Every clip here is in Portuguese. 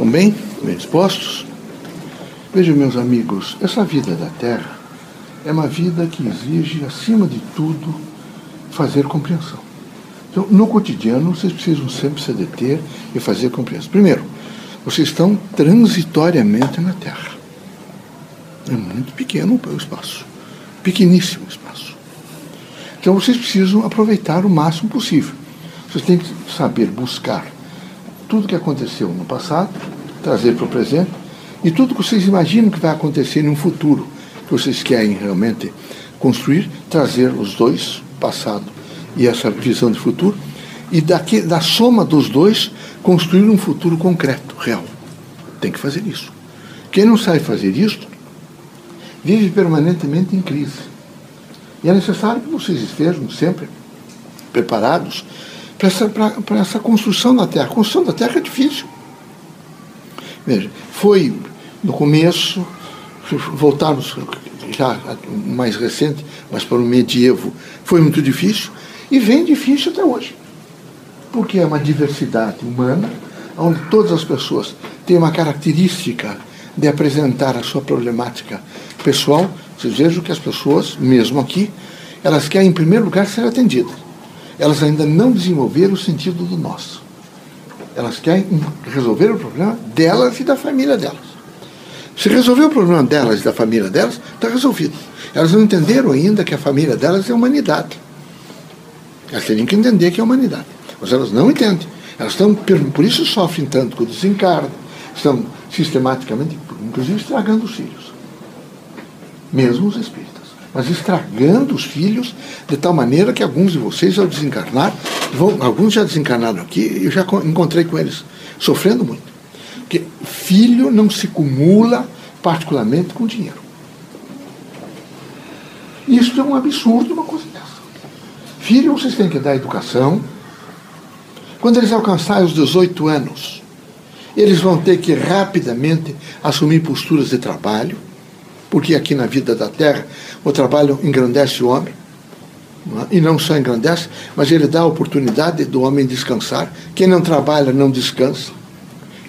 Estão bem? Bem dispostos? Vejam, meus amigos, essa vida da Terra é uma vida que exige, acima de tudo, fazer compreensão. Então, no cotidiano, vocês precisam sempre se deter e fazer compreensão. Primeiro, vocês estão transitoriamente na Terra. É muito pequeno o espaço, pequeníssimo espaço. Então, vocês precisam aproveitar o máximo possível. Vocês têm que saber buscar tudo que aconteceu no passado, trazer para o presente, e tudo que vocês imaginam que vai acontecer no futuro, que vocês querem realmente construir, trazer os dois, passado e essa visão de futuro, e daqui, da soma dos dois, construir um futuro concreto, real. Tem que fazer isso. Quem não sabe fazer isso, vive permanentemente em crise. E é necessário que vocês estejam sempre preparados para essa, essa construção da terra. A construção da terra é difícil. Veja, foi no começo, voltarmos já mais recente, mas para o medievo, foi muito difícil e vem difícil até hoje. Porque é uma diversidade humana, onde todas as pessoas têm uma característica de apresentar a sua problemática pessoal. Vocês vejam que as pessoas, mesmo aqui, elas querem, em primeiro lugar, ser atendidas elas ainda não desenvolveram o sentido do nosso. Elas querem resolver o problema delas e da família delas. Se resolver o problema delas e da família delas, está resolvido. Elas não entenderam ainda que a família delas é a humanidade. Elas teriam que entender que é a humanidade. Mas elas não entendem. Elas estão, por isso sofrem tanto com o desencarno, estão sistematicamente, inclusive, estragando os filhos. Mesmo os espíritos mas estragando os filhos de tal maneira que alguns de vocês, ao desencarnar, vão, alguns já desencarnaram aqui, eu já encontrei com eles, sofrendo muito. Porque filho não se acumula particularmente com dinheiro. Isso é um absurdo, uma coisa dessa. Filho, vocês têm que dar educação. Quando eles alcançarem os 18 anos, eles vão ter que rapidamente assumir posturas de trabalho porque aqui na vida da terra o trabalho engrandece o homem, é? e não só engrandece, mas ele dá a oportunidade do homem descansar. Quem não trabalha não descansa.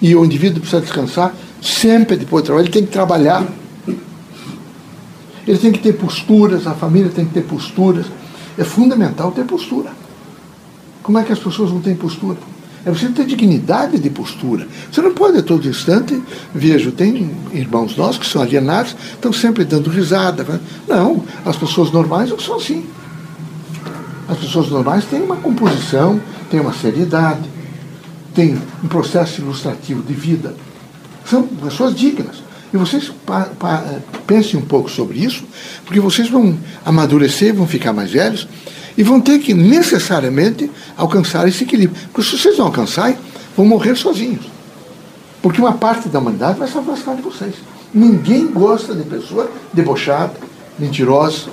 E o indivíduo precisa descansar sempre depois do trabalho, ele tem que trabalhar. Ele tem que ter posturas, a família tem que ter posturas. É fundamental ter postura. Como é que as pessoas não têm postura? É preciso ter dignidade de postura. Você não pode a todo instante, vejo, tem irmãos nossos que são alienados, estão sempre dando risada. Né? Não, as pessoas normais não são assim. As pessoas normais têm uma composição, têm uma seriedade, têm um processo ilustrativo de vida. São pessoas dignas. E vocês pensem um pouco sobre isso, porque vocês vão amadurecer, vão ficar mais velhos, e vão ter que necessariamente alcançar esse equilíbrio. Porque se vocês não alcançarem, vão morrer sozinhos. Porque uma parte da humanidade vai se afastar de vocês. Ninguém gosta de pessoa debochada, mentirosa.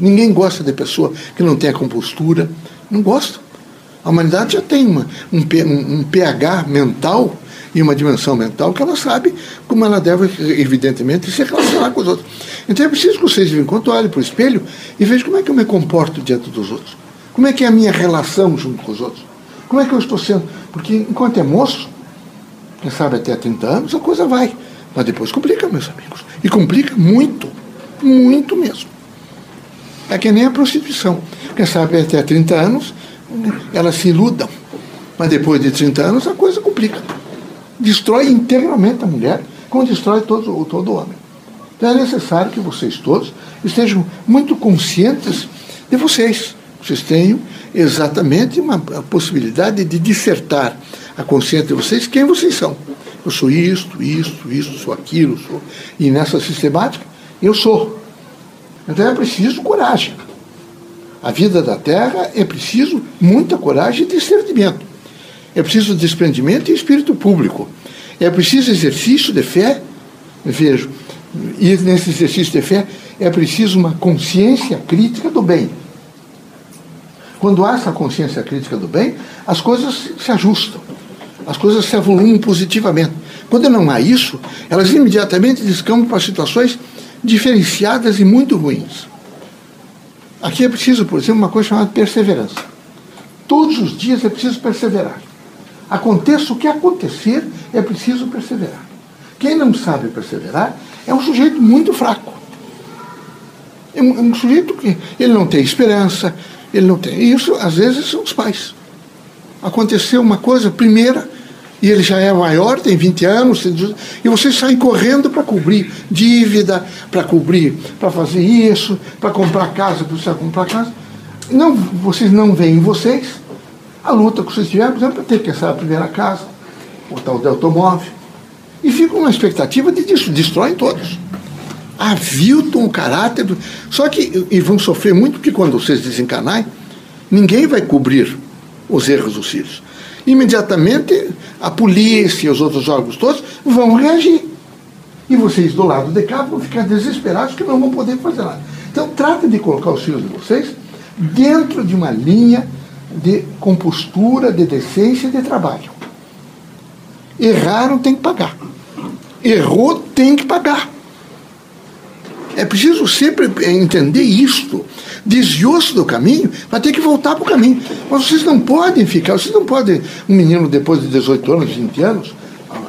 Ninguém gosta de pessoa que não tenha compostura. Não gosta. A humanidade já tem uma, um, um, um pH mental e uma dimensão mental que ela sabe como ela deve, evidentemente, se relacionar com os outros. Então é preciso que vocês, quando, olhem para o espelho e vejam como é que eu me comporto diante dos outros. Como é que é a minha relação junto com os outros. Como é que eu estou sendo. Porque enquanto é moço, quem sabe até 30 anos, a coisa vai. Mas depois complica, meus amigos. E complica muito. Muito mesmo. É que nem a prostituição. Quem sabe até 30 anos, elas se iludam. Mas depois de 30 anos, a coisa complica destrói integralmente a mulher, como destrói todo, todo homem. Então é necessário que vocês todos estejam muito conscientes de vocês. Vocês tenham exatamente uma possibilidade de dissertar a consciência de vocês quem vocês são. Eu sou isto, isto, isto, sou aquilo, sou. E nessa sistemática, eu sou. Então é preciso coragem. A vida da Terra é preciso muita coragem e discernimento. É preciso desprendimento e espírito público. É preciso exercício de fé. Vejo, e nesse exercício de fé é preciso uma consciência crítica do bem. Quando há essa consciência crítica do bem, as coisas se ajustam, as coisas se evoluem positivamente. Quando não há isso, elas imediatamente descambam para situações diferenciadas e muito ruins. Aqui é preciso, por exemplo, uma coisa chamada perseverança. Todos os dias é preciso perseverar. Aconteça o que acontecer, é preciso perseverar. Quem não sabe perseverar é um sujeito muito fraco. É um, um sujeito que ele não tem esperança, ele não tem. Isso, às vezes, são os pais. Aconteceu uma coisa, primeira, e ele já é maior, tem 20 anos, e vocês saem correndo para cobrir dívida, para cobrir, para fazer isso, para comprar casa, para comprar casa. Não, vocês não veem vocês a luta que vocês tiveram, por exemplo, para ter que essa primeira casa, o tal de automóvel. E ficam uma expectativa de destroem todos. Aviltam o caráter. Do... Só que e vão sofrer muito, porque quando vocês desencanarem, ninguém vai cobrir os erros dos filhos. Imediatamente a polícia e os outros órgãos todos vão reagir. E vocês do lado de cá vão ficar desesperados que não vão poder fazer nada. Então tratem de colocar os filhos de vocês dentro de uma linha de compostura, de decência e de trabalho. Erraram, tem que pagar. Errou, tem que pagar. É preciso sempre entender isto. Desviou-se do caminho, vai ter que voltar para o caminho. Mas vocês não podem ficar, vocês não podem, um menino depois de 18 anos, 20 anos,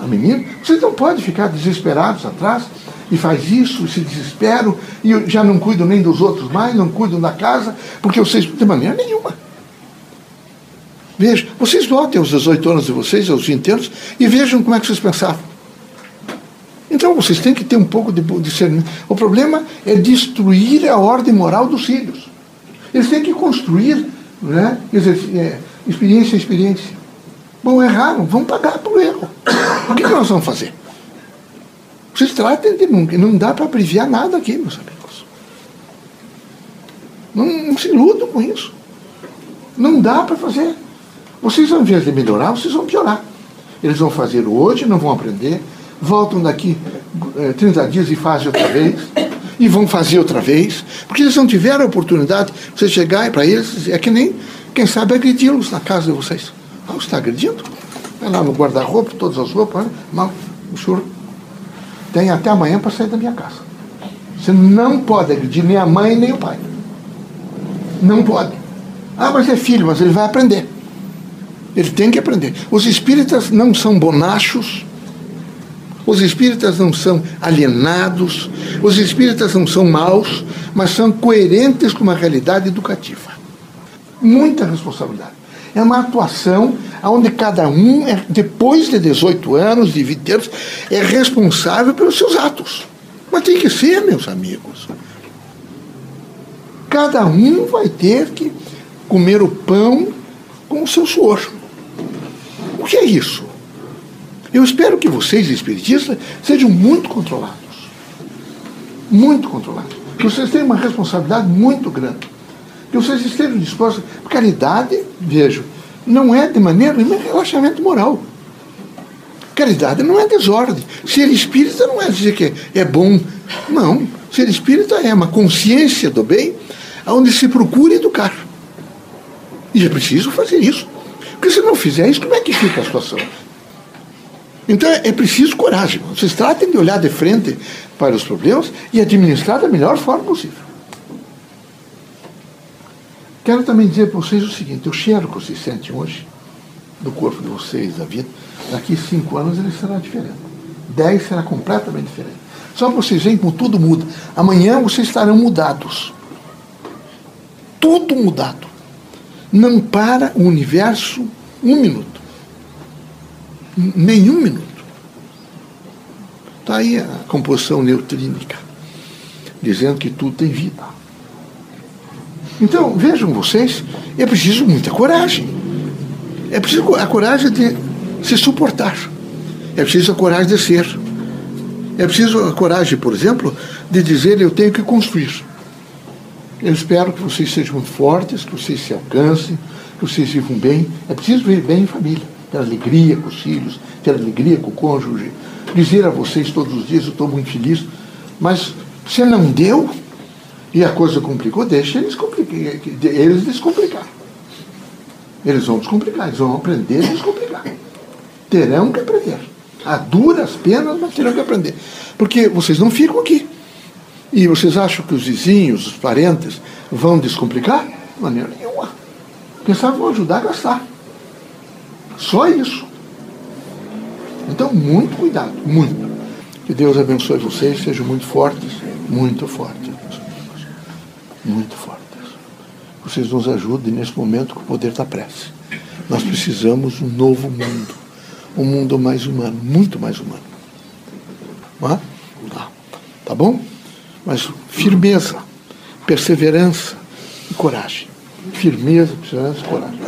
a menina, vocês não podem ficar desesperados atrás e faz isso, se desesperam, e já não cuidam nem dos outros mais, não cuidam da casa, porque vocês, de maneira nenhuma. Veja, vocês voltem aos 18 anos de vocês, aos 20 anos, e vejam como é que vocês pensavam. Então vocês têm que ter um pouco de discernimento. O problema é destruir a ordem moral dos filhos. Eles têm que construir né, é, experiência em experiência. Bom, erraram, vão pagar pelo erro. O que nós vamos fazer? Vocês tratem de nunca. Não dá para abreviar nada aqui, meus amigos. Não, não se iludam com isso. Não dá para fazer. Vocês, ao invés de melhorar, vocês vão piorar. Eles vão fazer hoje, não vão aprender, voltam daqui é, 30 dias e fazem outra vez, e vão fazer outra vez, porque eles não tiveram a oportunidade de você chegar para eles, é que nem, quem sabe, agredi-los na casa de vocês. Ah, você está agredindo? Vai lá no guarda-roupa, todas as roupas, né? mal, o senhor tem até amanhã para sair da minha casa. Você não pode agredir nem a mãe nem o pai. Não pode. Ah, mas é filho, mas ele vai aprender. Ele tem que aprender. Os espíritas não são bonachos, os espíritas não são alienados, os espíritas não são maus, mas são coerentes com uma realidade educativa. Muita responsabilidade. É uma atuação onde cada um, é, depois de 18 anos, de 20 anos, é responsável pelos seus atos. Mas tem que ser, meus amigos. Cada um vai ter que comer o pão com o seu suor. Que é isso? Eu espero que vocês, espiritistas, sejam muito controlados. Muito controlados. Que vocês tenham uma responsabilidade muito grande. Que vocês estejam dispostos. Caridade, vejo, não é de maneira nenhuma relaxamento moral. Caridade não é desordem. Ser espírita não é dizer que é bom. Não. Ser espírita é uma consciência do bem onde se procura educar. E é preciso fazer isso. Porque se não fizer isso, como é que fica a situação? Então é preciso coragem. Vocês tratem de olhar de frente para os problemas e administrar da melhor forma possível. Quero também dizer para vocês o seguinte: o cheiro que vocês sentem hoje, do corpo de vocês, da vida, daqui cinco anos ele será diferente. Dez será completamente diferente. Só para vocês verem como tudo muda. Amanhã vocês estarão mudados. Tudo mudado. Não para o universo um minuto. Nenhum minuto. Está aí a composição neutrínica, dizendo que tudo tem vida. Então, vejam vocês, é preciso muita coragem. É preciso a coragem de se suportar. É preciso a coragem de ser. É preciso a coragem, por exemplo, de dizer eu tenho que construir. Eu espero que vocês sejam muito fortes, que vocês se alcancem, que vocês vivam bem. É preciso viver bem em família, ter alegria com os filhos, ter alegria com o cônjuge. Dizer a vocês todos os dias, eu estou muito feliz, mas se não deu e a coisa complicou, deixa eles, eles descomplicar. Eles vão descomplicar, eles vão aprender a descomplicar. Terão que aprender. A duras penas, mas terão que aprender. Porque vocês não ficam aqui. E vocês acham que os vizinhos, os parentes, vão descomplicar? De maneira nenhuma. Quem sabe vão ajudar a gastar. Só isso. Então, muito cuidado, muito. Que Deus abençoe vocês, sejam muito fortes, muito fortes. Muito fortes. Vocês nos ajudem nesse momento com o poder da prece. Nós precisamos de um novo mundo. Um mundo mais humano, muito mais humano. Tá? tá bom? Mas firmeza, perseverança e coragem. Firmeza, perseverança e coragem.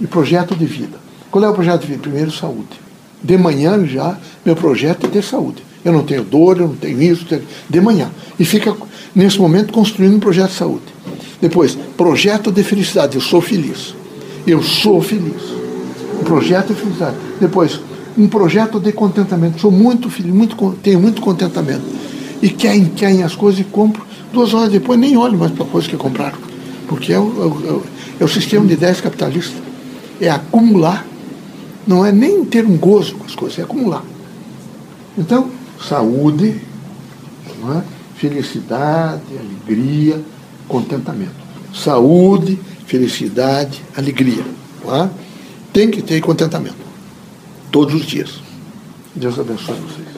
E projeto de vida. Qual é o projeto de vida? Primeiro, saúde. De manhã já, meu projeto é ter saúde. Eu não tenho dor, eu não tenho isso, tenho... de manhã. E fica, nesse momento, construindo um projeto de saúde. Depois, projeto de felicidade. Eu sou feliz. Eu sou feliz. Um projeto de felicidade. Depois, um projeto de contentamento. Sou muito feliz, muito, tenho muito contentamento. E querem, querem as coisas e compro. Duas horas depois nem olho mais para a coisa que compraram. Porque é o, é, o, é o sistema de ideias capitalista. É acumular. Não é nem ter um gozo com as coisas, é acumular. Então, saúde, é? felicidade, alegria, contentamento. Saúde, felicidade, alegria. É? Tem que ter contentamento. Todos os dias. Deus abençoe vocês.